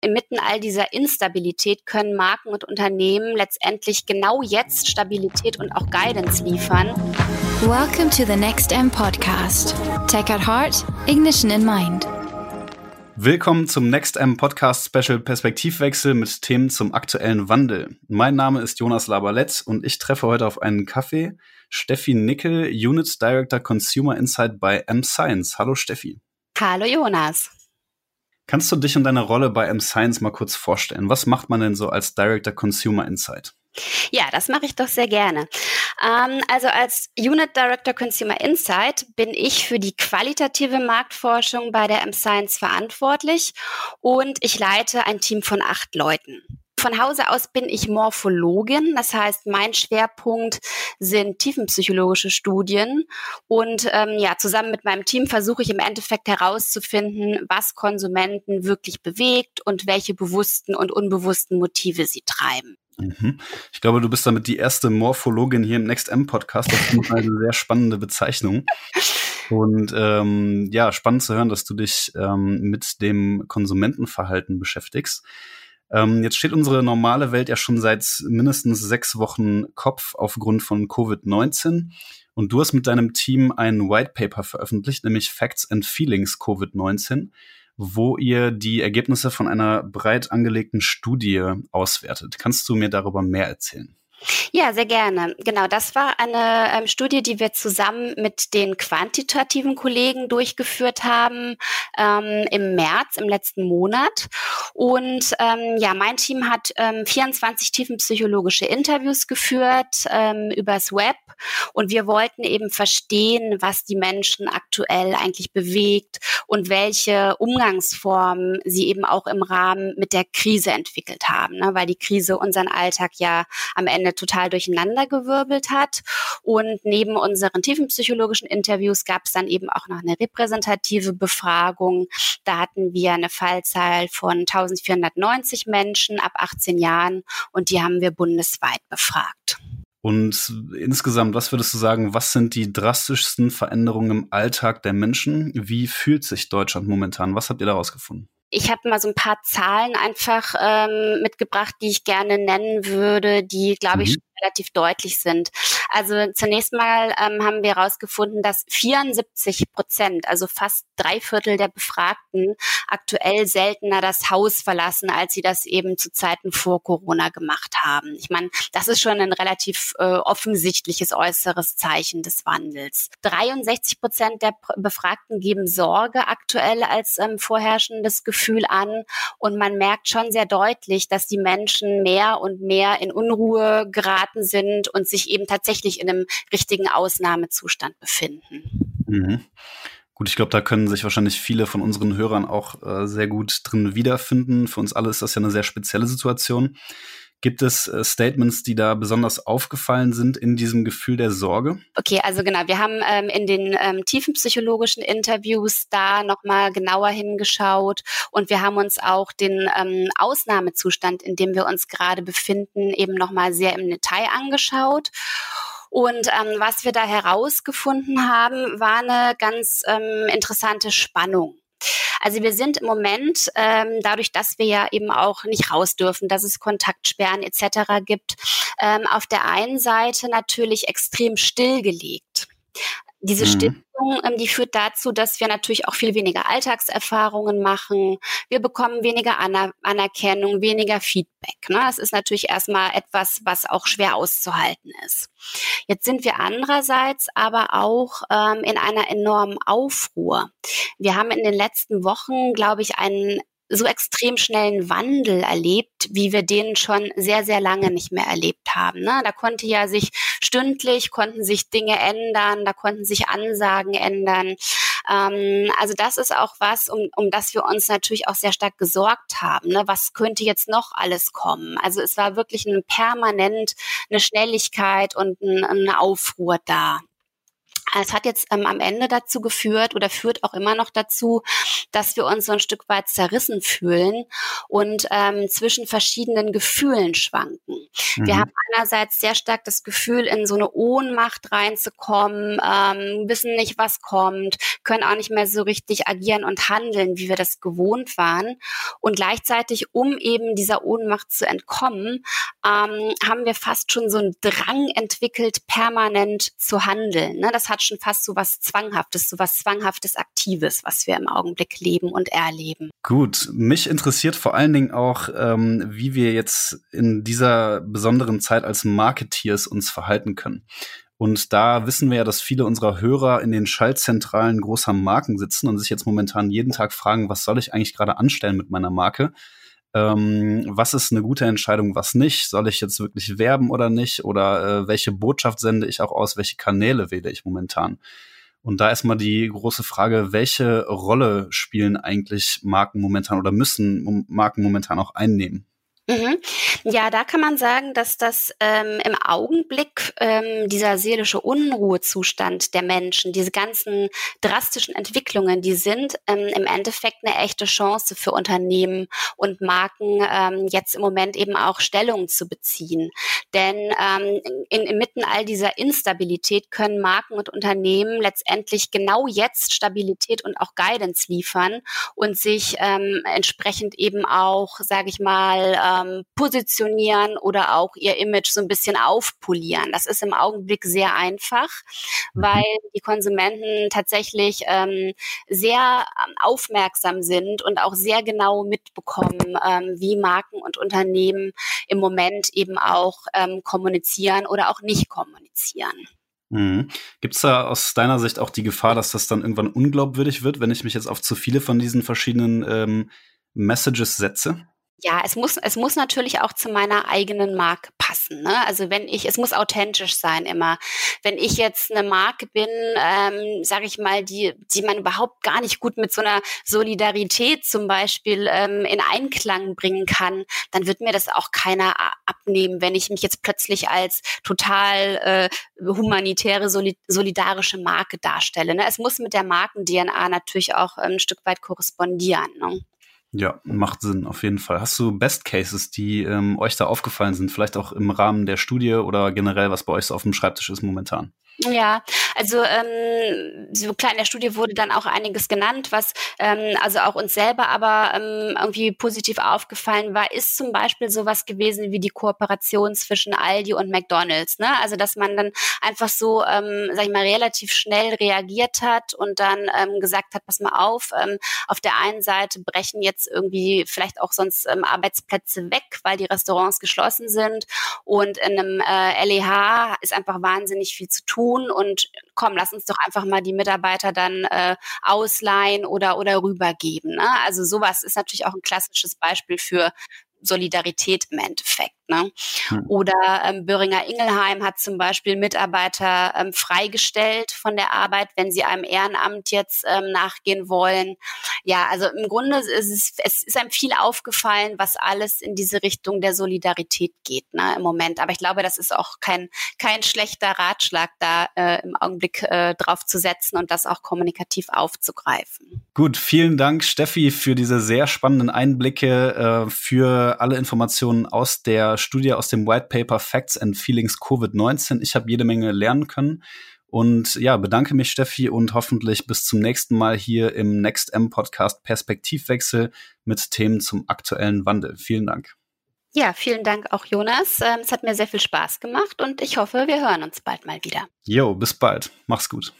Inmitten all dieser Instabilität können Marken und Unternehmen letztendlich genau jetzt Stabilität und auch Guidance liefern. Welcome to the Next M Podcast. Tech at Heart, Ignition in Mind. Willkommen zum Next M Podcast Special Perspektivwechsel mit Themen zum aktuellen Wandel. Mein Name ist Jonas Labalett und ich treffe heute auf einen Kaffee Steffi Nickel, Unit Director Consumer Insight bei M Science. Hallo Steffi. Hallo Jonas. Kannst du dich und deine Rolle bei M-Science mal kurz vorstellen? Was macht man denn so als Director Consumer Insight? Ja, das mache ich doch sehr gerne. Ähm, also als Unit Director Consumer Insight bin ich für die qualitative Marktforschung bei der M-Science verantwortlich und ich leite ein Team von acht Leuten. Von Hause aus bin ich Morphologin, das heißt, mein Schwerpunkt sind tiefenpsychologische Studien und ähm, ja, zusammen mit meinem Team versuche ich im Endeffekt herauszufinden, was Konsumenten wirklich bewegt und welche bewussten und unbewussten Motive sie treiben. Mhm. Ich glaube, du bist damit die erste Morphologin hier im Next M Podcast. Das ist eine sehr spannende Bezeichnung. Und ähm, ja, spannend zu hören, dass du dich ähm, mit dem Konsumentenverhalten beschäftigst. Ähm, jetzt steht unsere normale Welt ja schon seit mindestens sechs Wochen Kopf aufgrund von Covid-19. Und du hast mit deinem Team ein White Paper veröffentlicht, nämlich Facts and Feelings Covid-19, wo ihr die Ergebnisse von einer breit angelegten Studie auswertet. Kannst du mir darüber mehr erzählen? Ja, sehr gerne. Genau, das war eine ähm, Studie, die wir zusammen mit den quantitativen Kollegen durchgeführt haben ähm, im März, im letzten Monat. Und ähm, ja, mein Team hat ähm, 24 tiefenpsychologische Interviews geführt ähm, übers Web und wir wollten eben verstehen, was die Menschen aktuell eigentlich bewegt und welche Umgangsformen sie eben auch im Rahmen mit der Krise entwickelt haben, ne? weil die Krise unseren Alltag ja am Ende Ende total durcheinandergewirbelt hat. Und neben unseren tiefenpsychologischen Interviews gab es dann eben auch noch eine repräsentative Befragung. Da hatten wir eine Fallzahl von 1490 Menschen ab 18 Jahren und die haben wir bundesweit befragt. Und insgesamt, was würdest du sagen, was sind die drastischsten Veränderungen im Alltag der Menschen? Wie fühlt sich Deutschland momentan? Was habt ihr daraus gefunden? Ich habe mal so ein paar Zahlen einfach ähm, mitgebracht, die ich gerne nennen würde, die, glaube ich, mhm relativ deutlich sind. Also zunächst mal ähm, haben wir herausgefunden, dass 74 Prozent, also fast drei Viertel der Befragten aktuell seltener das Haus verlassen, als sie das eben zu Zeiten vor Corona gemacht haben. Ich meine, das ist schon ein relativ äh, offensichtliches äußeres Zeichen des Wandels. 63 Prozent der Befragten geben Sorge aktuell als ähm, vorherrschendes Gefühl an und man merkt schon sehr deutlich, dass die Menschen mehr und mehr in Unruhe geraten geraten sind und sich eben tatsächlich in einem richtigen Ausnahmezustand befinden. Mhm. Gut, ich glaube, da können sich wahrscheinlich viele von unseren Hörern auch äh, sehr gut drin wiederfinden. Für uns alle ist das ja eine sehr spezielle Situation. Gibt es äh, Statements, die da besonders aufgefallen sind in diesem Gefühl der Sorge? Okay, also genau, wir haben ähm, in den ähm, tiefen psychologischen Interviews da nochmal genauer hingeschaut und wir haben uns auch den ähm, Ausnahmezustand, in dem wir uns gerade befinden, eben nochmal sehr im Detail angeschaut. Und ähm, was wir da herausgefunden haben, war eine ganz ähm, interessante Spannung. Also wir sind im Moment, ähm, dadurch, dass wir ja eben auch nicht raus dürfen, dass es Kontaktsperren etc. gibt, ähm, auf der einen Seite natürlich extrem stillgelegt. Diese mhm. Stiftung, ähm, die führt dazu, dass wir natürlich auch viel weniger Alltagserfahrungen machen. Wir bekommen weniger Aner Anerkennung, weniger Feedback. Ne? Das ist natürlich erstmal etwas, was auch schwer auszuhalten ist. Jetzt sind wir andererseits aber auch ähm, in einer enormen Aufruhr. Wir haben in den letzten Wochen, glaube ich, einen so extrem schnellen Wandel erlebt, wie wir den schon sehr, sehr lange nicht mehr erlebt haben. Ne? Da konnte ja sich stündlich, konnten sich Dinge ändern, da konnten sich Ansagen ändern. Ähm, also das ist auch was, um, um das wir uns natürlich auch sehr stark gesorgt haben. Ne? Was könnte jetzt noch alles kommen? Also es war wirklich ein permanent eine Schnelligkeit und ein, eine Aufruhr da. Es hat jetzt ähm, am Ende dazu geführt oder führt auch immer noch dazu, dass wir uns so ein Stück weit zerrissen fühlen und ähm, zwischen verschiedenen Gefühlen schwanken. Mhm. Wir haben einerseits sehr stark das Gefühl, in so eine Ohnmacht reinzukommen, ähm, wissen nicht, was kommt, können auch nicht mehr so richtig agieren und handeln, wie wir das gewohnt waren. Und gleichzeitig, um eben dieser Ohnmacht zu entkommen, ähm, haben wir fast schon so einen Drang entwickelt, permanent zu handeln. Ne? Das hat schon fast so was Zwanghaftes, so was Zwanghaftes Aktives, was wir im Augenblick leben und erleben. Gut, mich interessiert vor allen Dingen auch, ähm, wie wir jetzt in dieser besonderen Zeit als Marketeers uns verhalten können. Und da wissen wir ja, dass viele unserer Hörer in den Schaltzentralen großer Marken sitzen und sich jetzt momentan jeden Tag fragen, was soll ich eigentlich gerade anstellen mit meiner Marke? Ähm, was ist eine gute Entscheidung, was nicht? Soll ich jetzt wirklich werben oder nicht? Oder äh, welche Botschaft sende ich auch aus? Welche Kanäle wähle ich momentan? Und da erstmal die große Frage, welche Rolle spielen eigentlich Marken momentan oder müssen Marken momentan auch einnehmen? Mhm. Ja, da kann man sagen, dass das ähm, im Augenblick ähm, dieser seelische Unruhezustand der Menschen, diese ganzen drastischen Entwicklungen, die sind ähm, im Endeffekt eine echte Chance für Unternehmen und Marken, ähm, jetzt im Moment eben auch Stellung zu beziehen. Denn ähm, in, inmitten all dieser Instabilität können Marken und Unternehmen letztendlich genau jetzt Stabilität und auch Guidance liefern und sich ähm, entsprechend eben auch, sage ich mal, ähm, positionieren oder auch ihr Image so ein bisschen aufpolieren. Das ist im Augenblick sehr einfach, mhm. weil die Konsumenten tatsächlich ähm, sehr ähm, aufmerksam sind und auch sehr genau mitbekommen, ähm, wie Marken und Unternehmen im Moment eben auch ähm, kommunizieren oder auch nicht kommunizieren. Mhm. Gibt es da aus deiner Sicht auch die Gefahr, dass das dann irgendwann unglaubwürdig wird, wenn ich mich jetzt auf zu viele von diesen verschiedenen ähm, Messages setze? Ja, es muss, es muss natürlich auch zu meiner eigenen Marke passen. Ne? Also wenn ich, es muss authentisch sein immer. Wenn ich jetzt eine Marke bin, ähm, sage ich mal, die, die man überhaupt gar nicht gut mit so einer Solidarität zum Beispiel ähm, in Einklang bringen kann, dann wird mir das auch keiner abnehmen, wenn ich mich jetzt plötzlich als total äh, humanitäre, solidarische Marke darstelle. Ne? Es muss mit der Marken-DNA natürlich auch ein Stück weit korrespondieren. Ne? Ja, macht Sinn, auf jeden Fall. Hast du Best Cases, die ähm, euch da aufgefallen sind? Vielleicht auch im Rahmen der Studie oder generell, was bei euch so auf dem Schreibtisch ist momentan? Ja, also ähm, so klar in der Studie wurde dann auch einiges genannt, was ähm, also auch uns selber aber ähm, irgendwie positiv aufgefallen war, ist zum Beispiel sowas gewesen wie die Kooperation zwischen Aldi und McDonalds. Ne? Also dass man dann einfach so, ähm, sag ich mal, relativ schnell reagiert hat und dann ähm, gesagt hat, pass mal auf, ähm, auf der einen Seite brechen jetzt irgendwie vielleicht auch sonst ähm, Arbeitsplätze weg, weil die Restaurants geschlossen sind und in einem äh, LEH ist einfach wahnsinnig viel zu tun tun und komm, lass uns doch einfach mal die Mitarbeiter dann äh, ausleihen oder, oder rübergeben. Ne? Also sowas ist natürlich auch ein klassisches Beispiel für Solidarität im Endeffekt. Ne? Hm. Oder ähm, Böhringer Ingelheim hat zum Beispiel Mitarbeiter ähm, freigestellt von der Arbeit, wenn sie einem Ehrenamt jetzt ähm, nachgehen wollen. Ja, also im Grunde ist es, es ist einem viel aufgefallen, was alles in diese Richtung der Solidarität geht ne, im Moment. Aber ich glaube, das ist auch kein, kein schlechter Ratschlag, da äh, im Augenblick äh, drauf zu setzen und das auch kommunikativ aufzugreifen. Gut, vielen Dank, Steffi, für diese sehr spannenden Einblicke, äh, für alle Informationen aus der Studie aus dem White Paper Facts and Feelings Covid-19. Ich habe jede Menge lernen können. Und ja, bedanke mich, Steffi, und hoffentlich bis zum nächsten Mal hier im Next M Podcast Perspektivwechsel mit Themen zum aktuellen Wandel. Vielen Dank. Ja, vielen Dank auch, Jonas. Ähm, es hat mir sehr viel Spaß gemacht und ich hoffe, wir hören uns bald mal wieder. Jo, bis bald. Mach's gut.